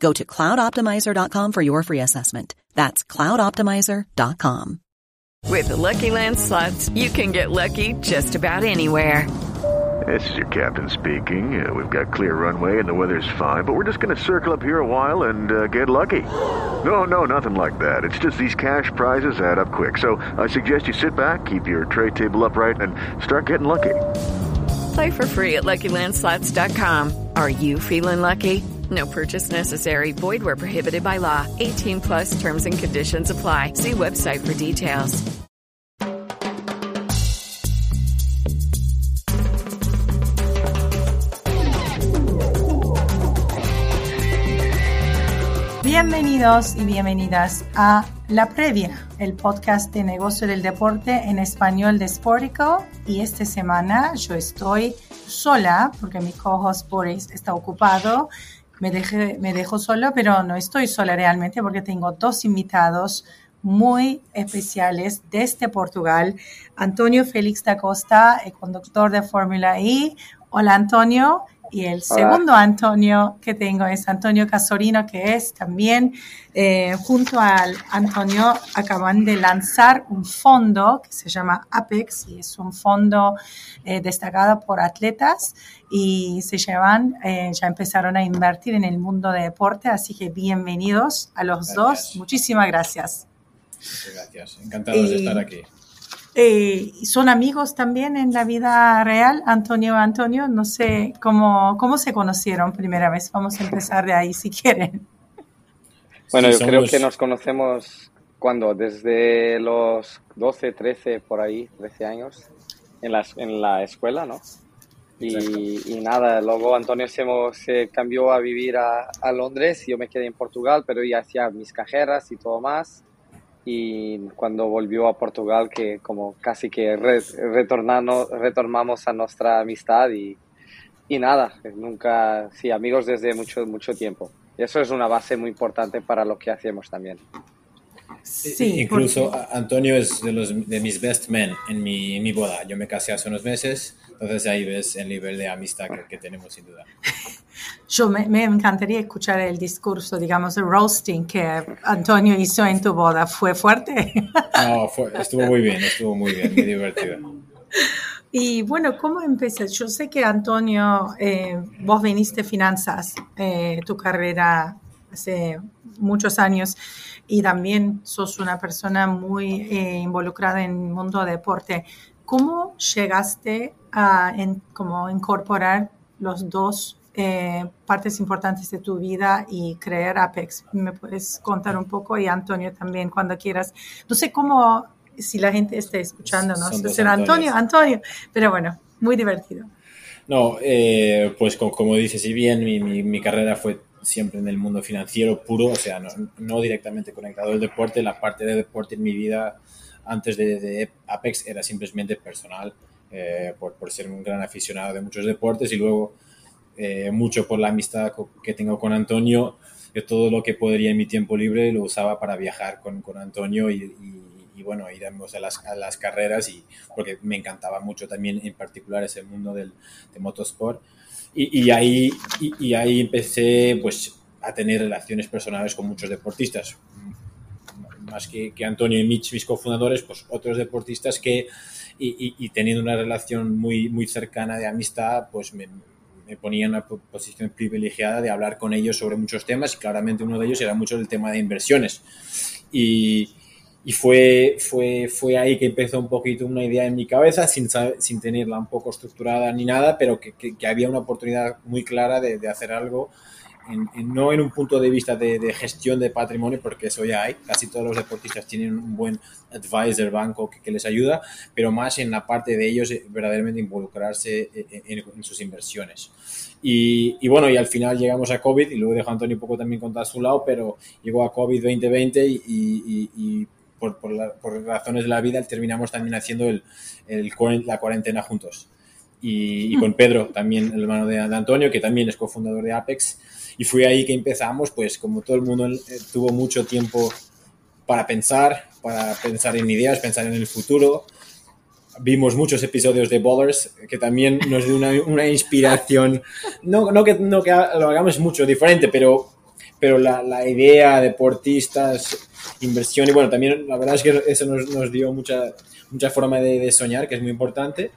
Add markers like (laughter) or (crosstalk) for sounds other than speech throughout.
Go to cloudoptimizer.com for your free assessment. That's cloudoptimizer.com. With the Lucky Land slots, you can get lucky just about anywhere. This is your captain speaking. Uh, we've got clear runway and the weather's fine, but we're just going to circle up here a while and uh, get lucky. No, no, nothing like that. It's just these cash prizes add up quick. So I suggest you sit back, keep your tray table upright, and start getting lucky. Play for free at LuckyLandSlots.com. Are you feeling lucky? No purchase necessary. Void where prohibited by law. 18 plus terms and conditions apply. See website for details. Bienvenidos y bienvenidas a La Previa, el podcast de negocio del deporte en español de Sportico. Y esta semana yo estoy sola porque mi co-host Boris está ocupado. Me, dejé, me dejo solo, pero no estoy sola realmente porque tengo dos invitados muy especiales desde Portugal. Antonio Félix da Costa, el conductor de Fórmula E. Hola Antonio. Y el segundo Antonio que tengo es Antonio Casorino, que es también, eh, junto al Antonio, acaban de lanzar un fondo que se llama Apex y es un fondo eh, destacado por atletas y se llevan, eh, ya empezaron a invertir en el mundo de deporte, así que bienvenidos a los Gracias. dos. Muchísimas gracias. Muchas gracias. Encantados de estar aquí. Eh, ¿Son amigos también en la vida real, Antonio Antonio? No sé cómo, cómo se conocieron primera vez. Vamos a empezar de ahí si quieren. Bueno, Sí, yo creo que nos conocemos cuando, desde los 12, 13, por ahí, 13 años, en la, en la escuela, ¿no? Y, y nada, luego Antonio se, se cambió a vivir a, a Londres y yo me quedé en Portugal, pero ya hacía mis cajeras y todo más. Y cuando volvió a Portugal, que como casi que re- retornamos a nuestra amistad y, y nada, nunca, sí, amigos desde mucho, mucho tiempo. Y eso es una base muy importante para lo que hacemos también. Sí, Incluso porque- Antonio es de, los, de mis best men en mi, en mi boda. Yo me casé hace unos meses, entonces ahí ves el nivel de amistad que, que tenemos sin duda. (laughs) yo me, me encantaría escuchar el discurso, digamos, el roasting que Antonio hizo en tu boda. ¿Fue fuerte? (laughs) No, fue- estuvo muy bien, estuvo muy bien, muy divertido. Y bueno, ¿cómo empecé? Yo sé que Antonio, eh, vos viniste finanzas, eh, tu carrera hace muchos años y también sos una persona muy eh, involucrada en el mundo de deporte. ¿Cómo llegaste a en- como incorporar los dos eh, partes importantes de tu vida y crear Apex? ¿Me puedes contar un poco? Y Antonio también, cuando quieras. No sé cómo, si la gente está escuchando, no Son sé, dos será Antonio. Antonio, pero bueno, muy divertido. No, eh, pues co- como dices, si bien mi, mi, mi carrera fue siempre en el mundo financiero puro, o sea, no, no directamente conectado al deporte, la parte de deporte en mi vida antes de, de Apex era simplemente personal, eh, por, por ser un gran aficionado de muchos deportes y luego eh, mucho por la amistad que tengo con Antonio, yo todo lo que podría en mi tiempo libre lo usaba para viajar con, con Antonio y, y- y, bueno, iremos a las, a las carreras y porque me encantaba mucho también en particular ese mundo del, de motorsport. Y, y ahí, y ahí empecé pues a tener relaciones personales con muchos deportistas. Más que, que Antonio y Mitch, mis cofundadores, pues otros deportistas que, y, y- y teniendo una relación muy, muy cercana de amistad, pues me, me ponía en una po- posición privilegiada de hablar con ellos sobre muchos temas y claramente uno de ellos era mucho el tema de inversiones. Y, y fue, fue, fue ahí que empezó un poquito una idea en mi cabeza, sin, sin tenerla un poco estructurada ni nada, pero que, que, había una oportunidad muy clara de, de hacer algo, en, no en un punto de vista de, de, gestión de patrimonio, porque eso ya hay, casi todos los deportistas tienen un buen advisor, banco que, que les ayuda, pero más en la parte de ellos eh, verdaderamente involucrarse en, en, en sus inversiones. Y, y, bueno, y al final llegamos a COVID, y luego dejo a Antonio un poco también contar su lado, pero llegó a COVID 2020 y, y, y por, por, la, por, razones de la vida terminamos también haciendo el, el, la cuarentena juntos. Y, y, con Pedro, también el hermano de, de, Antonio, que también es cofundador de Apex. Y fue ahí que empezamos, pues como todo el mundo eh, tuvo mucho tiempo para pensar, para pensar en ideas, pensar en el futuro. Vimos muchos episodios de Ballers que también nos dio una, una inspiración. No, no, que, no que lo hagamos mucho diferente, pero, pero la, la idea, deportistas, inversión y bueno, también la verdad es que eso nos, nos dio mucha, mucha forma de, de, soñar, que es muy importante.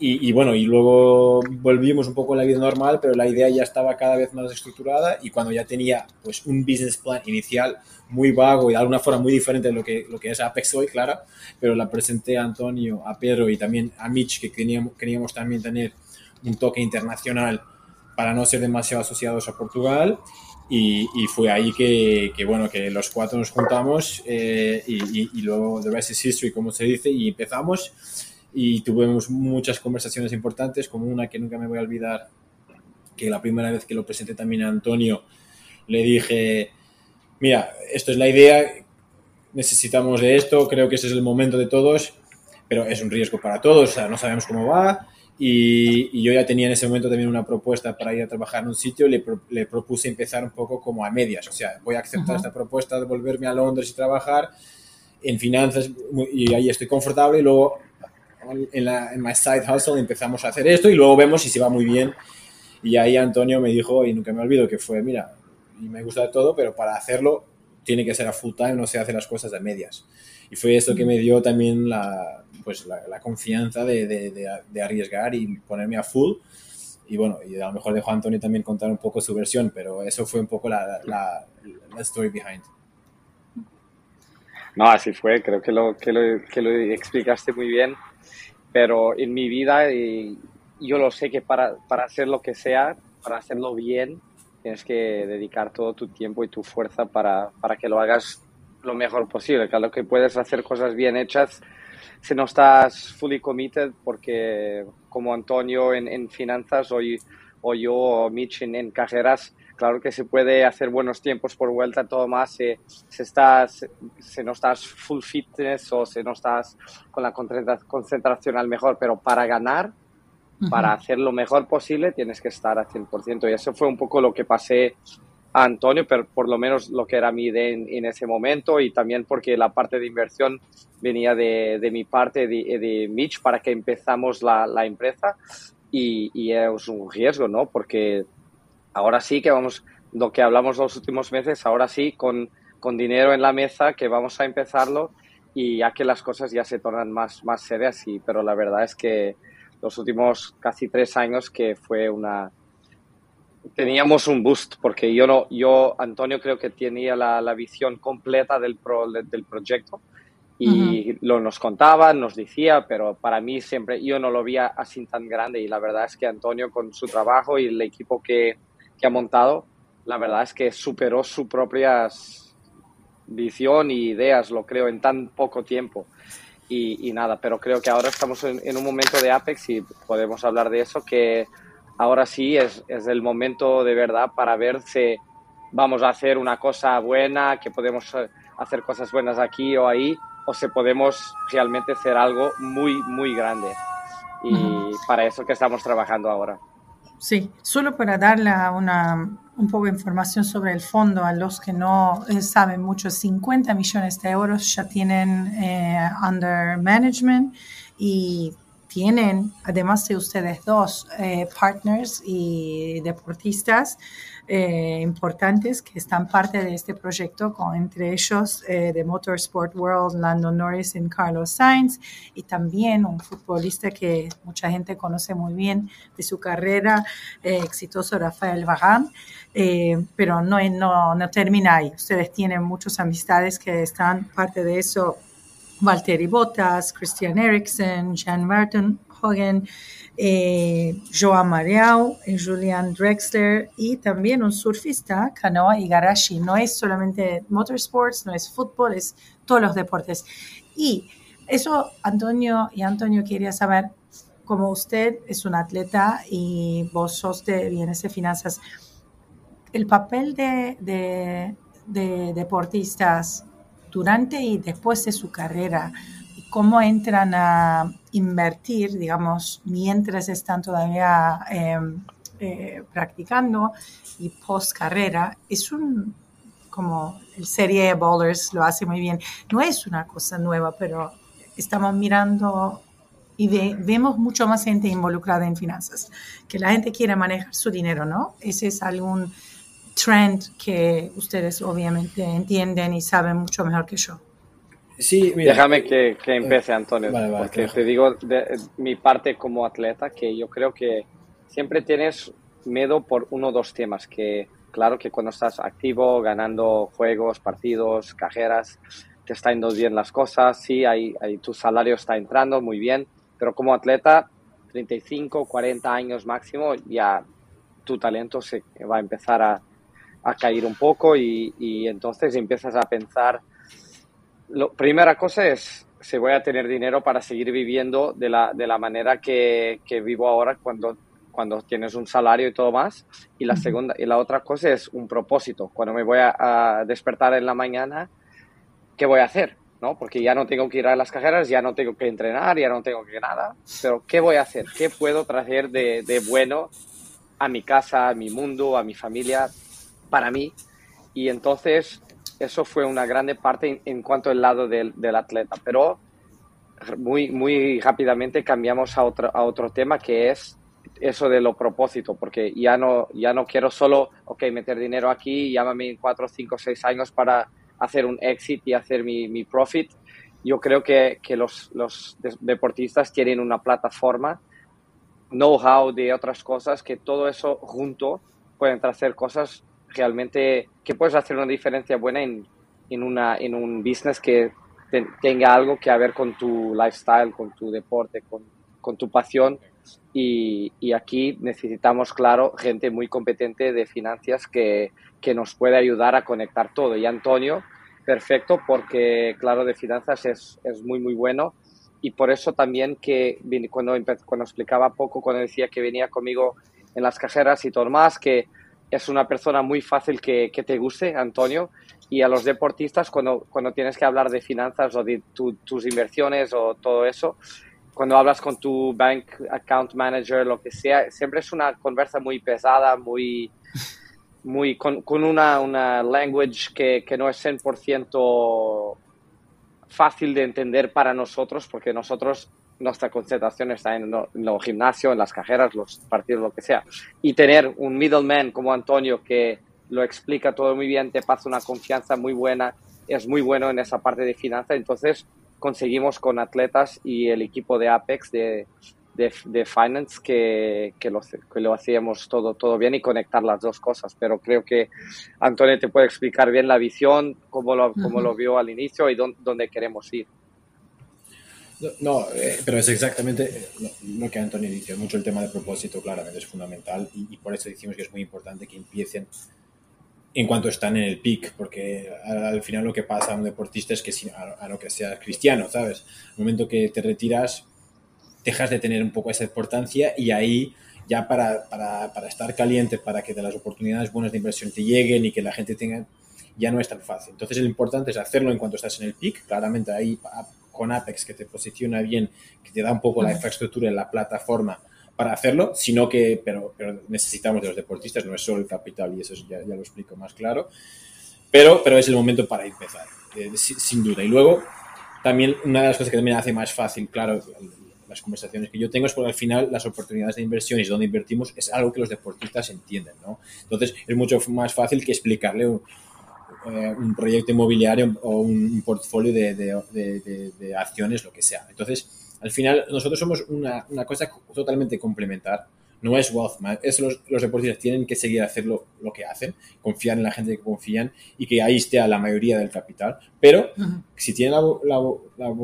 Y, bueno, y luego volvimos un poco a la vida normal, pero la idea ya estaba cada vez más estructurada y cuando ya tenía pues un business plan inicial muy vago y de alguna forma muy diferente de lo que, lo que es Apex hoy, claro, pero la presenté a Antonio, a Pedro y también a Mitch, que queríamos, queríamos también tener un toque internacional para no ser demasiado asociados a Portugal y, fue ahí que, que, bueno, que los cuatro nos juntamos eh, y, y, y, luego the rest is history, como se dice, y empezamos y tuvimos muchas conversaciones importantes, como una que nunca me voy a olvidar, que la primera vez que lo presenté también a Antonio, le dije, mira, esto es la idea, necesitamos de esto, creo que ese es el momento de todos, pero es un riesgo para todos, o sea, no sabemos cómo va, y, y, yo ya tenía en ese momento también una propuesta para ir a trabajar en un sitio y le, pro, le propuse empezar un poco como a medias. O sea, voy a aceptar uh -huh. esta propuesta de volverme a Londres y trabajar en finanzas y ahí estoy confortable y luego en, la, en my side hustle empezamos a hacer esto y luego vemos si se va muy bien. Y ahí Antonio me dijo, y nunca me olvido, que fue, mira, y me gusta todo, pero para hacerlo tiene que ser a full time, no se hace las cosas a medias. Y fue esto que me dio también la, pues la, la confianza de, de, de, de, arriesgar y ponerme a full. Y bueno, y a lo mejor dejo a Antonio también contar un poco su versión, pero eso fue un poco la, la, la story behind. No, así fue, creo que lo, que lo, que lo explicaste muy bien, pero en mi vida y yo lo sé que para, para hacer lo que sea, para hacerlo bien, tienes que dedicar todo tu tiempo y tu fuerza para, para que lo hagas lo mejor posible. Claro que puedes hacer cosas bien hechas si no estás fully committed, porque como Antonio en, en finanzas o, o yo o Mitch en, en, cajeras, claro que se puede hacer buenos tiempos por vuelta, todo más si, si, estás, si no estás full fitness o si no estás con la concentración al mejor, pero para ganar, uh -huh. para hacer lo mejor posible, tienes que estar al 100%. Y eso fue un poco lo que pasé a Antonio, pero por lo menos lo que era mi idea en, en, ese momento y también porque la parte de inversión venía de, de mi parte, de, de, Mitch, para que empezamos la, la empresa y, y, es un riesgo, ¿no? Porque ahora sí que vamos, lo que hablamos los últimos meses, ahora sí, con, con dinero en la mesa, que vamos a empezarlo y ya que las cosas ya se tornan más, más serias, y, pero la verdad es que los últimos casi tres años que fue una teníamos un boost porque yo no yo Antonio creo que tenía la, la visión completa del pro, del proyecto y uh -huh. lo nos contaba nos decía pero para mí siempre yo no lo veía así tan grande y la verdad es que Antonio con su trabajo y el equipo que, que ha montado la verdad es que superó su propia visión y ideas lo creo en tan poco tiempo y, y nada pero creo que ahora estamos en, en un momento de Apex y podemos hablar de eso que ahora sí es, es, el momento de verdad para ver si vamos a hacer una cosa buena, que podemos hacer cosas buenas aquí o ahí, o si podemos realmente hacer algo muy, muy grande. Y uh -huh. para eso que estamos trabajando ahora. Sí, solo para darle una, un poco de información sobre el fondo a los que no eh, saben mucho, 50 millones de euros ya tienen eh, under management y tienen, además de ustedes dos, eh, partners y deportistas eh, importantes que están parte de este proyecto, con entre ellos eh, de Motorsport World, Lando Norris y Carlos Sainz, y también un futbolista que mucha gente conoce muy bien de su carrera, exitoso Rafael Varane, pero no, no, no termina ahí. Ustedes tienen muchas amistades que están parte de eso Valtteri Bottas, Christian Eriksen, Jan Martin Hogan, eh, Joan Mariau, eh, Julian Drexler y también un surfista, Kanoa Igarashi. No es solamente motorsports, no es fútbol, es todos los deportes. Y eso, Antonio y Antonio quería saber, como usted es un atleta y vos sos de bienes de finanzas, el papel de, de deportistas durante y después de su carrera cómo entran a invertir, digamos, mientras están todavía em, eh, practicando y post carrera, es un, como el serie Bowlers lo hace muy bien, no es una cosa nueva, pero estamos mirando y vemos mucho más gente involucrada en finanzas, que la gente quiere manejar su dinero, ¿no? Ese es algún trend que ustedes obviamente entienden y saben mucho mejor que yo. Sí, Déjame que, que empiece, Antonio, porque te digo de, mi parte como atleta que yo creo que siempre tienes miedo por uno o dos temas, que claro que cuando estás activo, ganando juegos, partidos, cajeras, te están yendo bien las cosas, sí, hay, hay, tu salario está entrando muy bien, pero como atleta, 35, 40 años máximo, ya tu talento se va a empezar a, a caer un poco y, y entonces empiezas a pensar, la primera cosa es, si voy a tener dinero para seguir viviendo de la, de la manera que, que, vivo ahora cuando, cuando tienes un salario y todo más. Y la, segunda, y la otra cosa es un propósito. Cuando me voy a, despertar en la mañana, ¿qué voy a hacer? ¿no? Porque ya no tengo que ir a las cajeras, ya no tengo que entrenar, ya no tengo que nada. Pero ¿qué voy a hacer? ¿Qué puedo traer de, de bueno a mi casa, a mi mundo, a mi familia? Para mí. Y entonces eso fue una grande parte en, cuanto al lado del, del, atleta. Pero muy, muy rápidamente cambiamos a otro, a otro tema que es eso de lo propósito, porque ya no, ya no quiero solo, ok, meter dinero aquí, llámame en cuatro, cinco, seis años para hacer un exit y hacer mi, mi profit. Yo creo que, que los, los deportistas tienen una plataforma, know-how de otras cosas, que todo eso junto pueden hacer cosas realmente que puedes hacer una diferencia buena en, en, una, en un business que tenga algo que ver con tu lifestyle, con tu deporte, con, con tu pasión. Y, y, aquí necesitamos, claro, gente muy competente de finanzas que, que nos puede ayudar a conectar todo. Y Antonio, perfecto, porque, claro, de finanzas es, es muy, muy bueno. Y por eso también que cuando, cuando explicaba poco, cuando decía que venía conmigo en las cajeras y todo más, que es una persona muy fácil que, que, te guste, Antonio, y a los deportistas cuando, cuando tienes que hablar de finanzas o de tus inversiones o todo eso, cuando hablas con tu bank account manager, lo que sea, siempre es una conversa muy pesada, muy, muy con, con una, una language que, que no es 100% fácil de entender para nosotros, porque nosotros nuestra concentración está en, el gimnasio, en las cajeras, los partidos, lo que sea. Y tener un middleman como Antonio que lo explica todo muy bien, te pasa una confianza muy buena, es muy bueno en esa parte de finanzas. Entonces conseguimos con atletas y el equipo de Apex de, de, Finance que, que, lo, que lo hacíamos todo, todo bien y conectar las dos cosas. Pero creo que Antonio te puede explicar bien la visión, cómo lo, cómo lo vio al inicio y dónde queremos ir. No, eh, pero es exactamente lo, que Antonio dice. Mucho el tema de propósito, claramente, es fundamental y, por eso decimos que es muy importante que empiecen en cuanto están en el pic, porque al, final lo que pasa a un deportista es que, si, a, lo que sea cristiano, ¿sabes? el momento que te retiras, dejas de tener un poco esa importancia y ahí ya para, para, para estar caliente, para que de las oportunidades buenas de inversión te lleguen y que la gente tenga, ya no es tan fácil. Entonces, lo importante es hacerlo en cuanto estás en el pic, claramente ahí con Apex que te posiciona bien, que te da un poco la infraestructura en la plataforma para hacerlo, sino que, pero, pero necesitamos de los deportistas, no es solo el capital y eso ya, ya lo explico más claro, pero, pero es el momento para empezar, eh, sin, duda. Y luego, también una de las cosas que también hace más fácil, claro, las conversaciones que yo tengo es porque al final las oportunidades de inversión y donde invertimos es algo que los deportistas entienden, ¿no? Entonces es mucho más fácil que explicarle un, eh, un proyecto inmobiliario o un portfolio de, de, de, acciones, lo que sea. Entonces, al final nosotros somos una, una cosa totalmente complementar. No es wealth es los, los, deportistas tienen que seguir haciendo lo que hacen, confiar en la gente que confían y que ahí esté la mayoría del capital, pero si tienen la, la,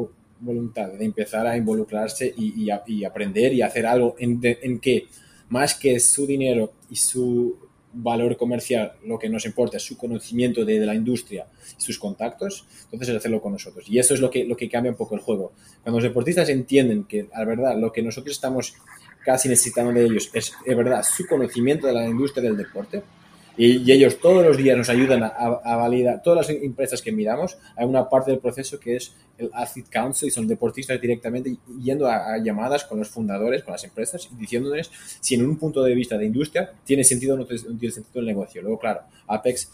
voluntad de empezar a involucrarse y, y, aprender y hacer algo en, en, que más que su dinero y su valor comercial, lo que nos importa es su conocimiento de, la industria sus contactos, entonces es hacerlo con nosotros. Y eso es lo que, lo que cambia un poco el juego. Cuando los deportistas entienden que, la verdad, lo que nosotros estamos casi necesitando de ellos es, es verdad, su conocimiento de la industria del deporte. Y, ellos todos los días nos ayudan a, validar, todas las empresas que miramos, hay una parte del proceso que es el Athlete Council y son deportistas directamente yendo a, llamadas con los fundadores, con las empresas y diciéndoles si en un punto de vista de industria tiene sentido o no tiene sentido el negocio. Luego, claro, Apex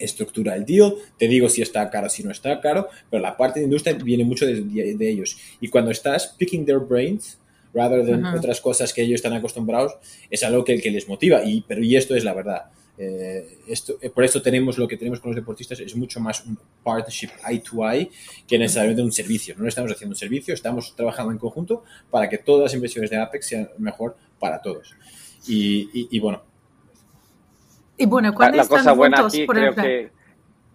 estructura el deal, te digo si está caro, si no está caro, pero la parte de industria viene mucho de, de ellos. Y cuando estás picking their brains, rather than otras cosas que ellos están acostumbrados, es algo que, que les motiva. Y, pero, y esto es la verdad. Eh, esto, eh, por eso tenemos lo que tenemos con los deportistas, es mucho más un partnership eye to eye que necesariamente un servicio. No estamos haciendo un servicio, estamos trabajando en conjunto para que todas las inversiones de Apex sean mejor para todos. Y, y, bueno. Y bueno, la, la cosa buena aquí creo que,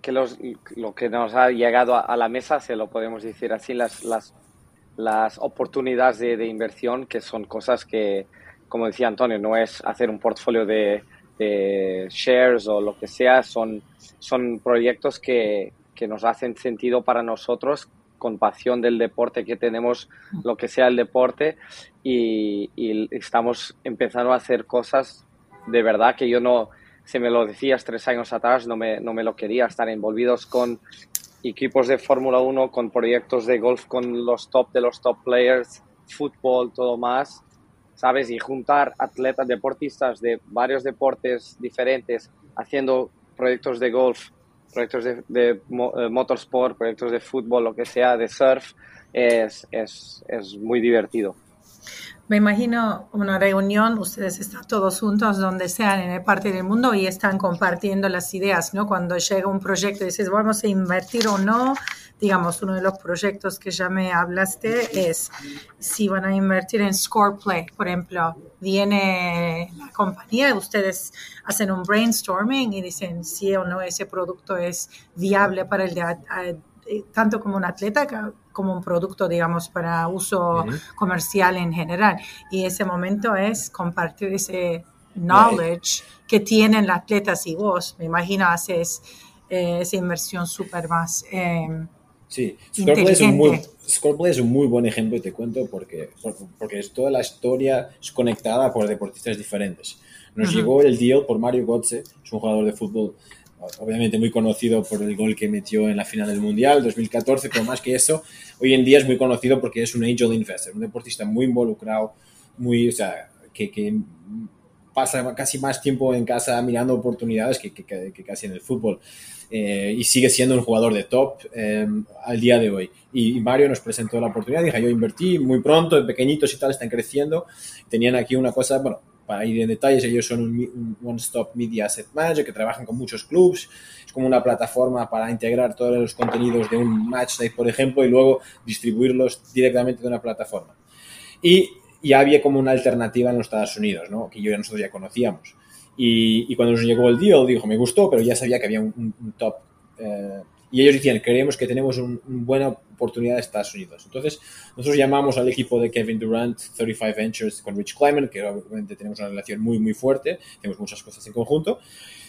que los, lo que nos ha llegado a, a, la mesa, se lo podemos decir así, las, las las oportunidades de, inversión, que son cosas que, como decía Antonio, no es hacer un portfolio de, shares o lo que sea, son, son proyectos que, que, nos hacen sentido para nosotros con pasión del deporte que tenemos, lo que sea el deporte, y, y estamos empezando a hacer cosas de verdad que yo no, si me lo decías tres años atrás, no me, no me lo quería, estar envolvidos con equipos de Fórmula 1 con proyectos de golf con los top de los top players, fútbol, todo más, ¿sabes? Y juntar atletas, deportistas de varios deportes diferentes haciendo proyectos de golf, proyectos de, de eh, motorsport, proyectos de fútbol, lo que sea, de surf, es, es, es muy divertido. Me imagino una reunión, ustedes están todos juntos donde sean en el parte del mundo y están compartiendo las ideas, ¿no? Cuando llega un proyecto y dices, vamos a invertir o no, digamos, uno de los proyectos que ya me hablaste es si van a invertir en Scoreplay, por ejemplo, viene la compañía, ustedes hacen un brainstorming y dicen si o no ese producto es viable para el de, tanto como un atleta como un producto, digamos, para uso comercial en general. Y ese momento es compartir ese knowledge que tienen los atletas y vos. Me imagino haces eh, esa inversión súper más. Eh, sí, Scorplay es, un muy, es un muy buen ejemplo y te cuento porque, porque es toda la historia es conectada por deportistas diferentes. Nos llegó el deal por Mario Götze, es un jugador de fútbol obviamente muy conocido por el gol que metió en la final del Mundial 2014, pero más que eso, hoy en día es muy conocido porque es un angel investor, un deportista muy involucrado, muy, o sea, que, que pasa casi más tiempo en casa mirando oportunidades que, que, casi en el fútbol. Eh, y sigue siendo un jugador de top eh, al día de hoy. Y, Mario nos presentó la oportunidad, dije, yo invertí muy pronto, pequeñitos y tal, están creciendo. Tenían aquí una cosa, bueno, para ir en detalles, ellos son un, one-stop media asset manager que trabajan con muchos clubs. Es como una plataforma para integrar todos los contenidos de un match por ejemplo, y luego distribuirlos directamente de una plataforma. Y ya había como una alternativa en los Estados Unidos, que yo nosotros ya conocíamos. Y, cuando nos llegó el deal, dijo, me gustó, pero ya sabía que había un, top eh, y ellos decían, creemos que tenemos una buena oportunidad de Estados Unidos. Entonces, nosotros llamamos al equipo de Kevin Durant, 35 Ventures, con Rich Kleiman, que obviamente tenemos una relación muy, muy fuerte, tenemos muchas cosas en conjunto.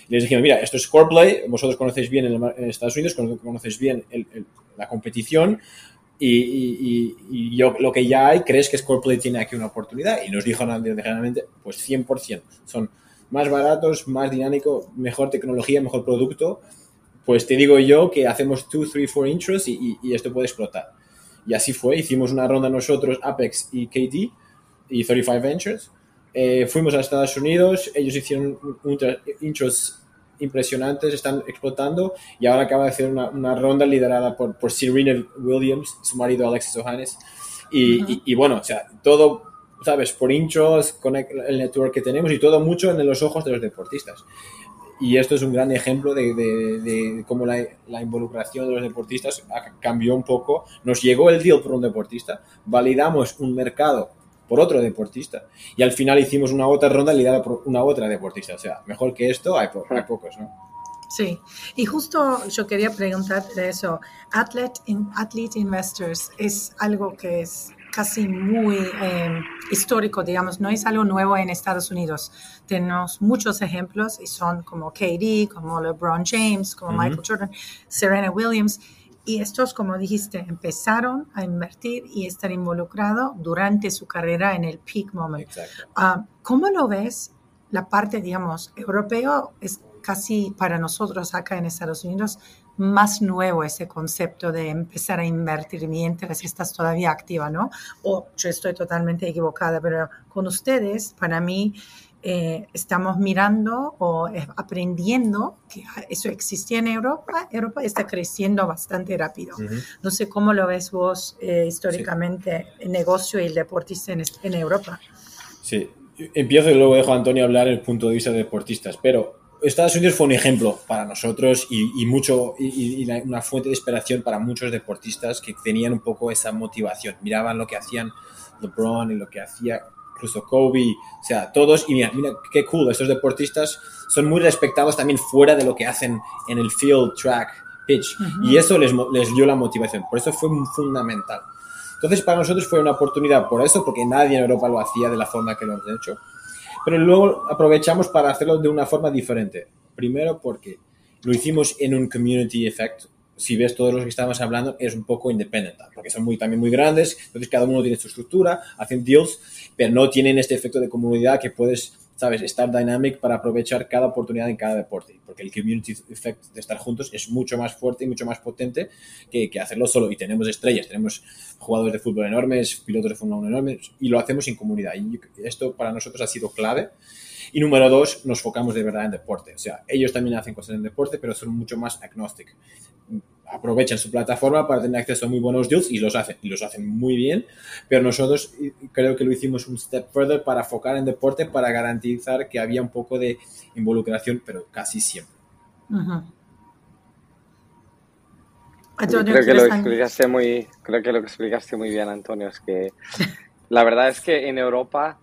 Y les dijimos, mira, esto es Scoreplay, vosotros conocéis bien en Estados Unidos, conocéis bien la competición, y, y, yo, lo que ya hay, ¿crees que Scoreplay tiene aquí una oportunidad? Y nos dijo generalmente, pues 100%. Son más baratos, más dinámico, mejor tecnología, mejor producto pues te digo yo que hacemos 2, 3, 4 intros y, esto puede explotar. Y así fue, hicimos una ronda nosotros, Apex y KD y 35 Ventures. Eh, fuimos a Estados Unidos, ellos hicieron intros impresionantes, están explotando y ahora acaba de hacer una, ronda liderada por, por Serena Williams, su marido Alexis Ohanes, Y, bueno, o sea, todo, ¿sabes? Por hinchos, con el network que tenemos y todo mucho en los ojos de los deportistas. Y esto es un gran ejemplo de, de, cómo la, la, involucración de los deportistas cambió un poco. Nos llegó el deal por un deportista, validamos un mercado por otro deportista y al final hicimos una otra ronda liderada por una otra deportista. O sea, mejor que esto hay, hay pocos, ¿no? Sí, y justo yo quería preguntar de eso. Athlete, Athlete Investors es algo que es casi muy em, histórico, digamos, no es algo nuevo en Estados Unidos. Tenemos muchos ejemplos y son como KD, como LeBron James, como Michael Jordan, Serena Williams. Y estos, como dijiste, empezaron a invertir y estar involucrados durante su carrera en el peak moment. Uh, ¿Cómo lo ves? La parte, digamos, europeo es casi para nosotros acá en Estados Unidos más nuevo ese concepto de empezar a invertir mientras estás todavía activa, ¿no? O yo estoy totalmente equivocada, pero con ustedes, para mí, eh, estamos mirando o eh, aprendiendo que eso existía en Europa. Europa está creciendo bastante rápido. No sé cómo lo ves vos eh, históricamente, el negocio y el deportista en, en Europa. Sí, empiezo y luego dejo a Antonio hablar el punto de vista de deportistas, pero Estados Unidos fue un ejemplo para nosotros y, mucho y, una fuente de inspiración para muchos deportistas que tenían un poco esa motivación. Miraban lo que hacían LeBron y lo que hacía incluso Kobe, o sea, todos, y mira, mira qué cool, estos deportistas son muy respetados también fuera de lo que hacen en el field, track, pitch, y eso les, les dio la motivación, por eso fue fundamental. Entonces, para nosotros fue una oportunidad por eso, porque nadie en Europa lo hacía de la forma que lo hemos hecho pero luego aprovechamos para hacerlo de una forma diferente. Primero porque lo hicimos en un community effect. Si ves todos los que estábamos hablando, es un poco independiente, porque son muy, también muy grandes, entonces cada uno tiene su estructura, hacen deals, pero no tienen este efecto de comunidad que puedes ¿sabes? Estar dynamic para aprovechar cada oportunidad en cada deporte, porque el community effect de estar juntos es mucho más fuerte y mucho más potente que, que hacerlo solo. Y tenemos estrellas, tenemos jugadores de fútbol enormes, pilotos de Fórmula 1 enormes, y lo hacemos en comunidad. Y esto para nosotros ha sido clave. Y número dos, nos focamos de verdad en deporte. O sea, ellos también hacen cosas en deporte, pero son mucho más agnostic aprovechan su plataforma para tener acceso a muy buenos deals y los hacen, y los hacen muy bien, pero nosotros creo que lo hicimos un step further para enfocar en deporte, para garantizar que había un poco de involucración, pero casi siempre. creo que lo explicaste muy, creo que lo explicaste muy bien, Antonio, es que (laughs) la verdad es que en Europa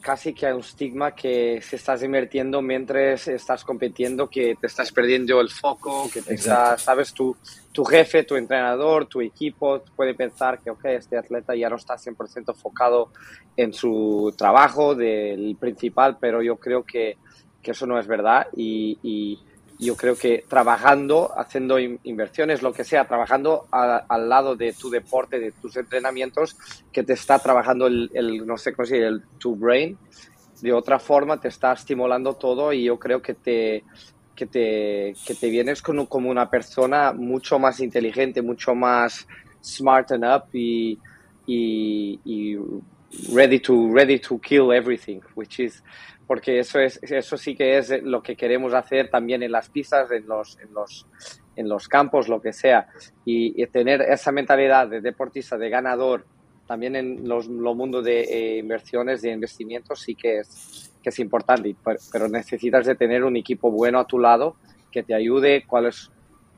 casi que hay un estigma que si estás invirtiendo mientras estás compitiendo, que te estás perdiendo el foco, que te sabes, tu, tu jefe, tu entrenador, tu equipo puede pensar que, ok, este atleta ya no está 100% enfocado en su trabajo del principal, pero yo creo que, que eso no es verdad y yo creo que trabajando, haciendo inversiones, lo que sea, trabajando al lado de tu deporte, de tus entrenamientos, que te está trabajando el, no sé cómo se el tu brain, de otra forma te está estimulando todo y yo creo que te, que te, que te vienes como una persona mucho más inteligente, mucho más smart and up y, y, y ready to ready to kill everything, which is porque eso, es, eso sí que es lo que queremos hacer también en las pistas, en los, en los, en los campos, lo que sea. Y, tener esa mentalidad de deportista, de ganador, también en los, mundos de eh, inversiones, de investimientos, sí que es, que es importante. Pero, necesitas de tener un equipo bueno a tu lado que te ayude, cuál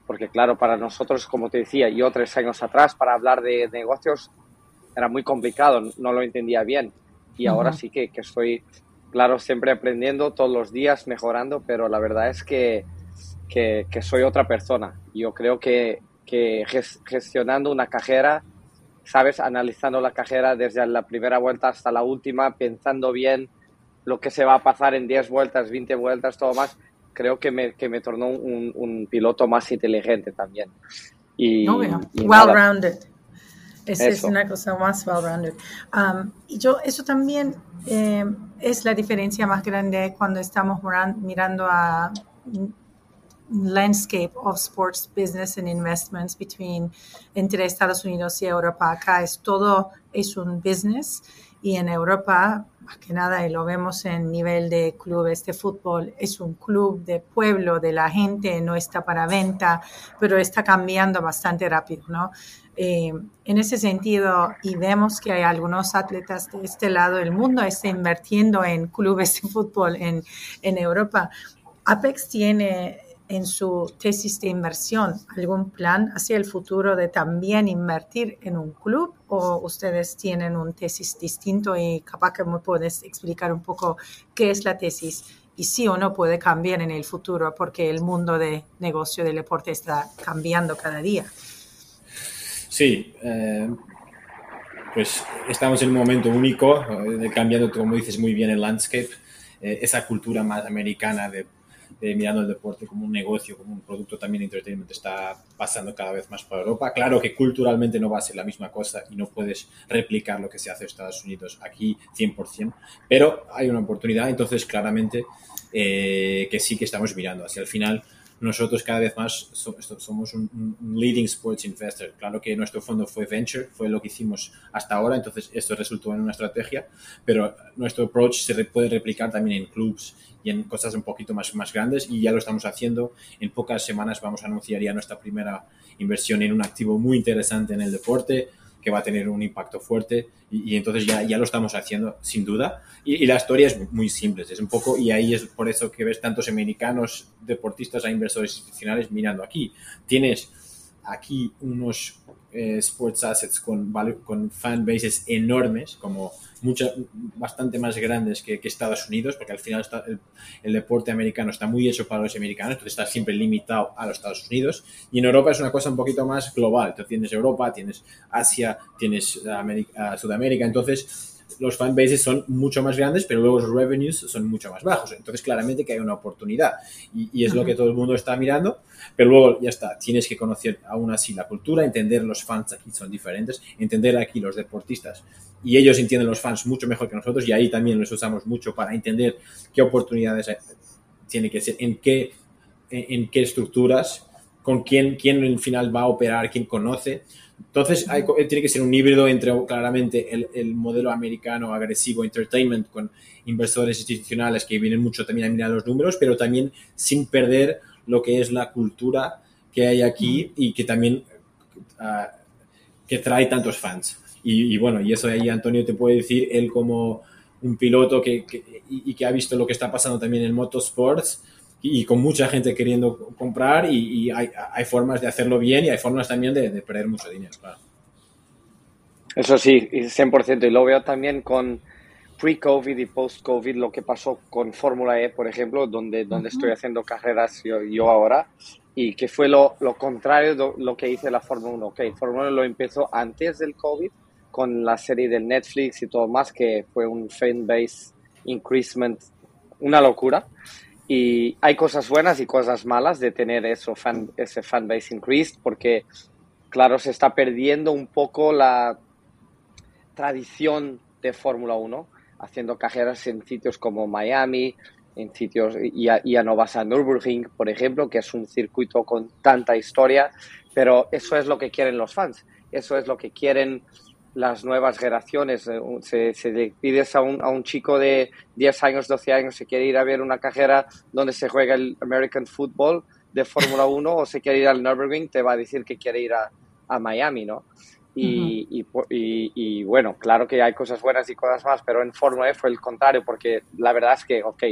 porque claro, para nosotros, como te decía, yo tres años atrás, para hablar de, negocios era muy complicado, no lo entendía bien. Y ahora sí que, que estoy claro, siempre aprendiendo todos los días, mejorando, pero la verdad es que, que, soy otra persona. Yo creo que, que, gestionando una cajera, sabes, analizando la cajera desde la primera vuelta hasta la última, pensando bien lo que se va a pasar en 10 vueltas, 20 vueltas, todo más, creo que me, que me tornó un, un piloto más inteligente también. Y, well-rounded. Es, una cosa más well-rounded. Um, y yo, eso también eh, es la diferencia más grande cuando estamos mirando a landscape of sports business and investments between entre Estados Unidos y Europa. Acá es todo es un business y en Europa más que nada, y lo vemos en nivel de clubes de fútbol, es un club de pueblo, de la gente, no está para venta, pero está cambiando bastante rápido, ¿no? Eh, en ese sentido, y vemos que hay algunos atletas de este lado del mundo está invirtiendo en clubes de fútbol en, Europa. Apex tiene en su tesis de inversión algún plan hacia el futuro de también invertir en un club o ustedes tienen un tesis distinto y capaz que me puedes explicar un poco qué es la tesis y si o no puede cambiar en el futuro porque el mundo de negocio del deporte está cambiando cada día. Sí, eh, pues estamos en un momento único, eh, cambiando, como dices muy bien, el landscape, eh, esa cultura más americana de mirando el deporte como un negocio, como un producto también de entretenimiento, está pasando cada vez más por Europa. Claro que culturalmente no va a ser la misma cosa y no puedes replicar lo que se hace en Estados Unidos aquí 100%, pero hay una oportunidad, entonces claramente eh, que sí que estamos mirando hacia el final nosotros cada vez más somos un, leading sports investor. Claro que nuestro fondo fue venture, fue lo que hicimos hasta ahora, entonces esto resultó en una estrategia, pero nuestro approach se puede replicar también en clubs y en cosas un poquito más, más grandes y ya lo estamos haciendo. En pocas semanas vamos a anunciar ya nuestra primera inversión en un activo muy interesante en el deporte que va a tener un impacto fuerte y, entonces ya, ya lo estamos haciendo sin duda. Y, la historia es muy simple, es un poco, y ahí es por eso que ves tantos americanos deportistas a inversores institucionales mirando aquí. Tienes aquí unos eh, sports assets con, con fan bases enormes, como mucha, bastante más grandes que, Estados Unidos, porque al final está el, deporte americano está muy hecho para los americanos, entonces está siempre limitado a los Estados Unidos. Y en Europa es una cosa un poquito más global. Entonces tienes Europa, tienes Asia, tienes América, Sudamérica. Entonces los fanbases son mucho más grandes, pero luego los revenues son mucho más bajos. Entonces, claramente que hay una oportunidad y, es lo que todo el mundo está mirando, pero luego ya está, tienes que conocer aún así la cultura, entender los fans aquí son diferentes, entender aquí los deportistas y ellos entienden los fans mucho mejor que nosotros y ahí también los usamos mucho para entender qué oportunidades tiene que ser, en qué, en, qué estructuras, con quién, quién en final va a operar, quién conoce. Entonces, eh, tiene que ser un híbrido entre claramente el, el, modelo americano agresivo, entertainment, con inversores institucionales que vienen mucho también a mirar los números, pero también sin perder lo que es la cultura que hay aquí y que también uh, que trae tantos fans. Y, bueno, y eso ahí Antonio te puede decir, él como un piloto que, y, que ha visto lo que está pasando también en motorsports y, con mucha gente queriendo comprar y, hay, hay, formas de hacerlo bien y hay formas también de, perder mucho dinero, claro. Eso sí, 100%. Y lo veo también con pre-COVID y post-COVID, lo que pasó con Fórmula E, por ejemplo, donde, donde estoy haciendo carreras yo, yo ahora y que fue lo, lo contrario de lo que hice la Fórmula 1. Ok, Fórmula 1 lo empezó antes del COVID con la serie de Netflix y todo más, que fue un fan base increasement, una locura. Y hay cosas buenas y cosas malas de tener eso, fan, ese fan base increased, porque, claro, se está perdiendo un poco la tradición de Fórmula 1, haciendo carreras en sitios como Miami, en sitios, y ya, no vas a Nürburgring, por ejemplo, que es un circuito con tanta historia, pero eso es lo que quieren los fans, eso es lo que quieren las nuevas generaciones. Eh, se, se pides a un, a un chico de 10 años, 12 años, se quiere ir a ver una cajera donde se juega el American Football de Fórmula (laughs) 1 o se quiere ir al Nürburgring, te va a decir que quiere ir a, a Miami, ¿no? Y, y, y, bueno, claro que hay cosas buenas y cosas más, pero en Fórmula E fue el contrario, porque la verdad es que, ok,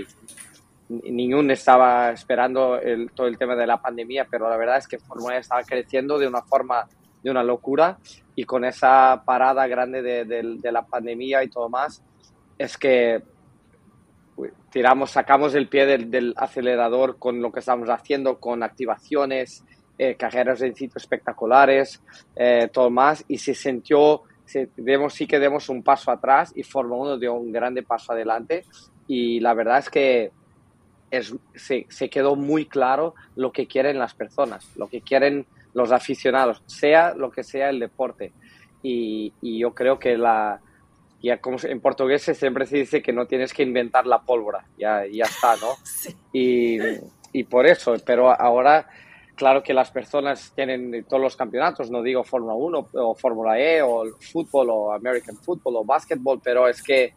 ningún estaba esperando el, todo el tema de la pandemia, pero la verdad es que Fórmula E estaba creciendo de una forma de una locura y con esa parada grande de, la pandemia y todo más, es que tiramos, sacamos el pie del, acelerador con lo que estamos haciendo, con activaciones, eh, carreras en sitios espectaculares, eh, todo más, y se sintió, se, demos, sí que demos un paso atrás y Fórmula 1 dio un grande paso adelante, y la verdad es que es, se, se quedó muy claro lo que quieren las personas, lo que quieren los aficionados, sea lo que sea el deporte. Y, yo creo que la, ya como en portugués siempre se dice que no tienes que inventar la pólvora, ya, ya está, ¿no? (laughs) Y, y, por eso, pero ahora, claro que las personas tienen todos los campeonatos, no digo Fórmula 1 o Fórmula E o fútbol o American Football o básquetbol, pero es que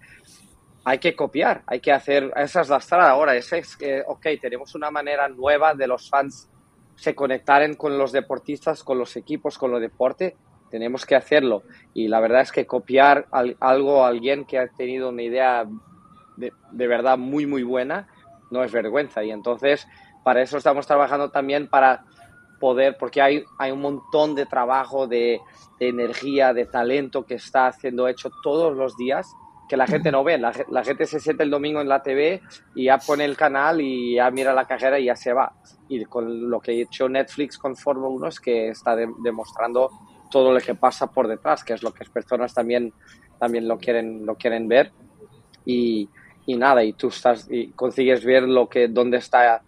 hay que copiar, hay que hacer, esa es la estrada ahora, es, es que, ok, tenemos una manera nueva de los fans se conectaren con los deportistas, con los equipos, con los deportes, tenemos que hacerlo. Y la verdad es que copiar algo a alguien que ha tenido una idea de, de, verdad muy, muy buena, no es vergüenza. Y entonces, para eso estamos trabajando también para poder, porque hay, hay un montón de trabajo, de, de energía, de talento que está siendo hecho todos los días que la gente no ve. La, la, gente se siente el domingo en la TV y ya pone el canal y ya mira la cajera y ya se va. Y con lo que ha hecho Netflix con Fórmula 1 es que está de, demostrando todo lo que pasa por detrás, que es lo que las personas también, también lo, quieren, lo quieren ver. Y, y nada, y tú estás y consigues ver lo que, dónde está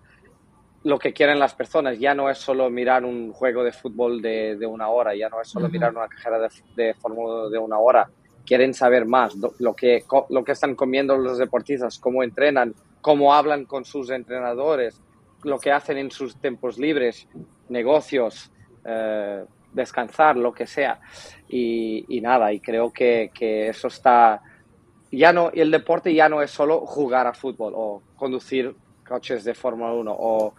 lo que quieren las personas. Ya no es solo mirar un juego de fútbol de, de una hora, ya no es solo uh -huh. mirar una cajera de, de Fórmula de una hora quieren saber más, lo que, lo que están comiendo los deportistas, cómo entrenan, cómo hablan con sus entrenadores, lo que hacen en sus tiempos libres, negocios, eh, descansar, lo que sea. Y, y nada, y creo que, que, eso está... Ya no, el deporte ya no es solo jugar a fútbol o conducir coches de Fórmula 1 o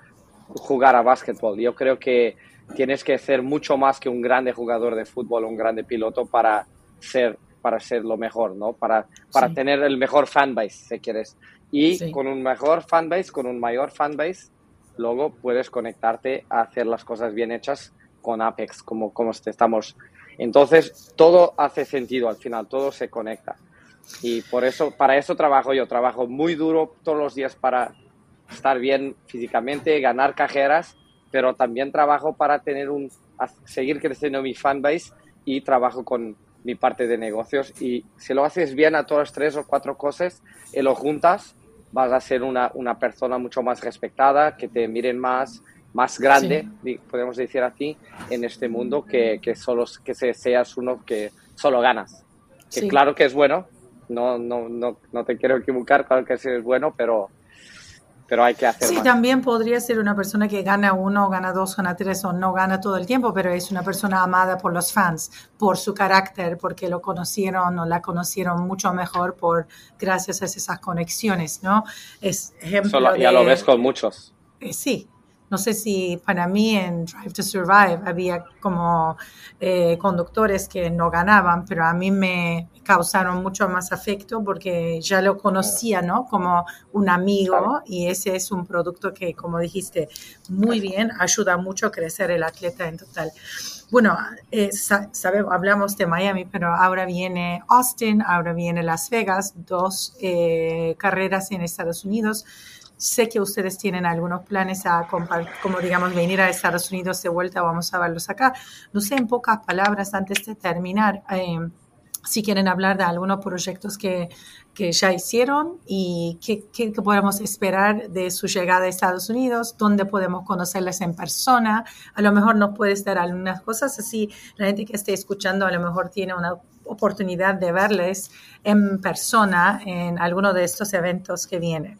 jugar a básquetbol. Yo creo que tienes que ser mucho más que un grande jugador de fútbol, un grande piloto para ser para ser lo mejor, ¿no? Para, para sí. tener el mejor fanbase, si quieres. Y sí. con un mejor fanbase, con un mayor fanbase, luego puedes conectarte a hacer las cosas bien hechas con Apex, como, como estamos. Entonces, todo hace sentido al final, todo se conecta. Y por eso, para eso trabajo yo, trabajo muy duro todos los días para estar bien físicamente, ganar cajeras, pero también trabajo para tener un, seguir creciendo mi fanbase y trabajo con, mi parte de negocios y si lo haces bien a todas tres o cuatro cosas y lo juntas, vas a ser una, una persona mucho más respetada, que te miren más, más grande, sí. podemos decir así, en este mundo que, que solo que seas uno que solo ganas. Que sí. claro que es bueno, no, no, no, no te quiero equivocar, claro que es bueno, pero pero hay que hacer Sí, más. también podría ser una persona que gana uno, gana dos, gana tres o no gana todo el tiempo, pero es una persona amada por los fans, por su carácter, porque lo conocieron o la conocieron mucho mejor por gracias a esas conexiones, ¿no? Es ejemplo Solo, de, ya lo ves con muchos. Eh, sí, no sé si para mí en Drive to Survive había como eh, conductores que no ganaban, pero a mí me causaron mucho más afecto porque ya lo conocía, ¿no? Como un amigo y ese es un producto que, como dijiste, muy bien, ayuda mucho a crecer el atleta en total. Bueno, eh, sabemos, hablamos de Miami, pero ahora viene Austin, ahora viene Las Vegas, dos eh, carreras en Estados Unidos. Sé que ustedes tienen algunos planes a, como digamos, venir a Estados Unidos de vuelta, vamos a verlos acá. No sé, en pocas palabras, antes de terminar, eh, si quieren hablar de algunos proyectos que, que ya hicieron y qué, qué, qué, podemos esperar de su llegada a Estados Unidos, dónde podemos conocerles en persona. A lo mejor nos puedes dar algunas cosas, así la gente que esté escuchando a lo mejor tiene una oportunidad de verles en persona en alguno de estos eventos que vienen.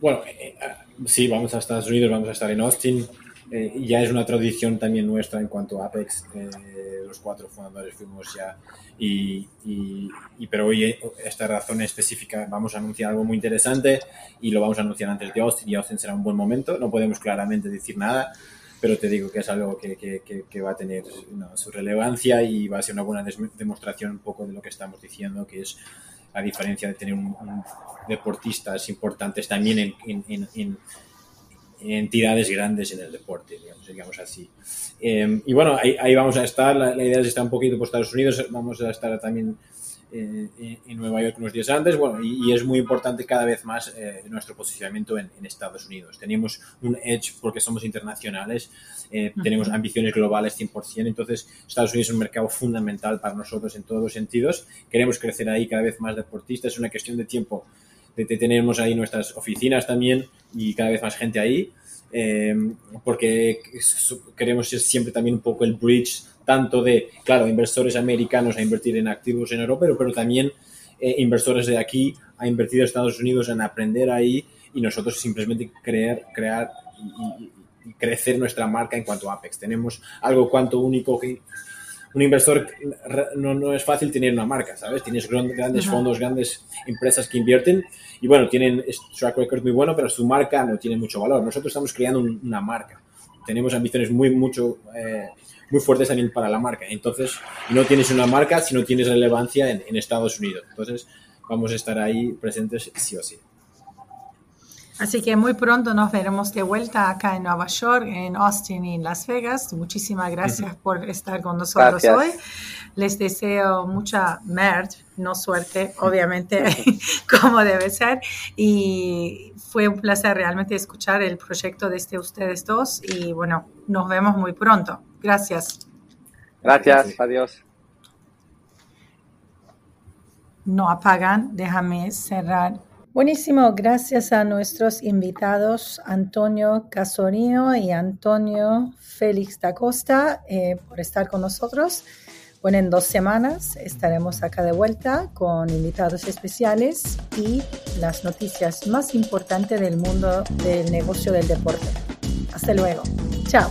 Bueno, eh, sí, vamos a Estados Unidos, vamos a estar en Austin. Eh, ya es una tradición también nuestra en cuanto a Apex. Eh, los cuatro fundadores fuimos ya. Y, pero hoy, esta razón específica, vamos a anunciar algo muy interesante y lo vamos a anunciar antes de Austin. Y Austin será un buen momento. No podemos claramente decir nada, pero te digo que es algo que va a tener no, su relevancia y va a ser una buena demostración un poco de lo que estamos diciendo, que es la diferencia de tener un, un deportistas importantes también en, en, en, en, entidades grandes en el deporte, digamos, digamos así. Eh, y bueno, ahí, ahí, vamos a estar, la, la, idea es estar un poquito por Estados Unidos, vamos a estar también eh, en Nueva York unos días antes, bueno, y, y es muy importante cada vez más eh, nuestro posicionamiento en, en, Estados Unidos. Tenemos un edge porque somos internacionales, eh, uh -huh. tenemos ambiciones globales 100%, entonces Estados Unidos es un mercado fundamental para nosotros en todos los sentidos. Queremos crecer ahí cada vez más deportistas, es una cuestión de tiempo. De, de tenemos ahí nuestras oficinas también y cada vez más gente ahí, eh, porque queremos ser siempre también un poco el bridge tanto de, claro, inversores americanos a invertir en activos en Europa, pero, pero también eh, inversores de aquí a invertir a Estados Unidos en aprender ahí y nosotros simplemente crear, crear y, y, y crecer nuestra marca en cuanto a Apex. Tenemos algo cuanto único que un inversor no, no, es fácil tener una marca, ¿sabes? Tienes grandes fondos, grandes empresas que invierten y bueno, tienen track record muy bueno, pero su marca no tiene mucho valor. Nosotros estamos creando una marca. Tenemos ambiciones muy, mucho, eh, muy fuertes también para la marca. Entonces, no tienes una marca si no tienes relevancia en, en Estados Unidos. Entonces, vamos a estar ahí presentes sí o sí. Así que muy pronto nos veremos de vuelta acá en Nueva York, en Austin y en Las Vegas. Muchísimas gracias por estar con nosotros hoy. Les deseo mucha merch, no suerte, obviamente, (laughs) como debe ser. Y fue un placer realmente escuchar el proyecto de este ustedes dos. Y bueno, nos vemos muy pronto. Gracias. Gracias, adiós. No apagan, déjame cerrar Buenísimo, gracias a nuestros invitados Antonio Casorino y Antonio Félix da Costa eh, por estar con nosotros. Bueno, en dos semanas estaremos acá de vuelta con invitados especiales y las noticias más importantes del mundo del negocio del deporte. Hasta luego. Chao.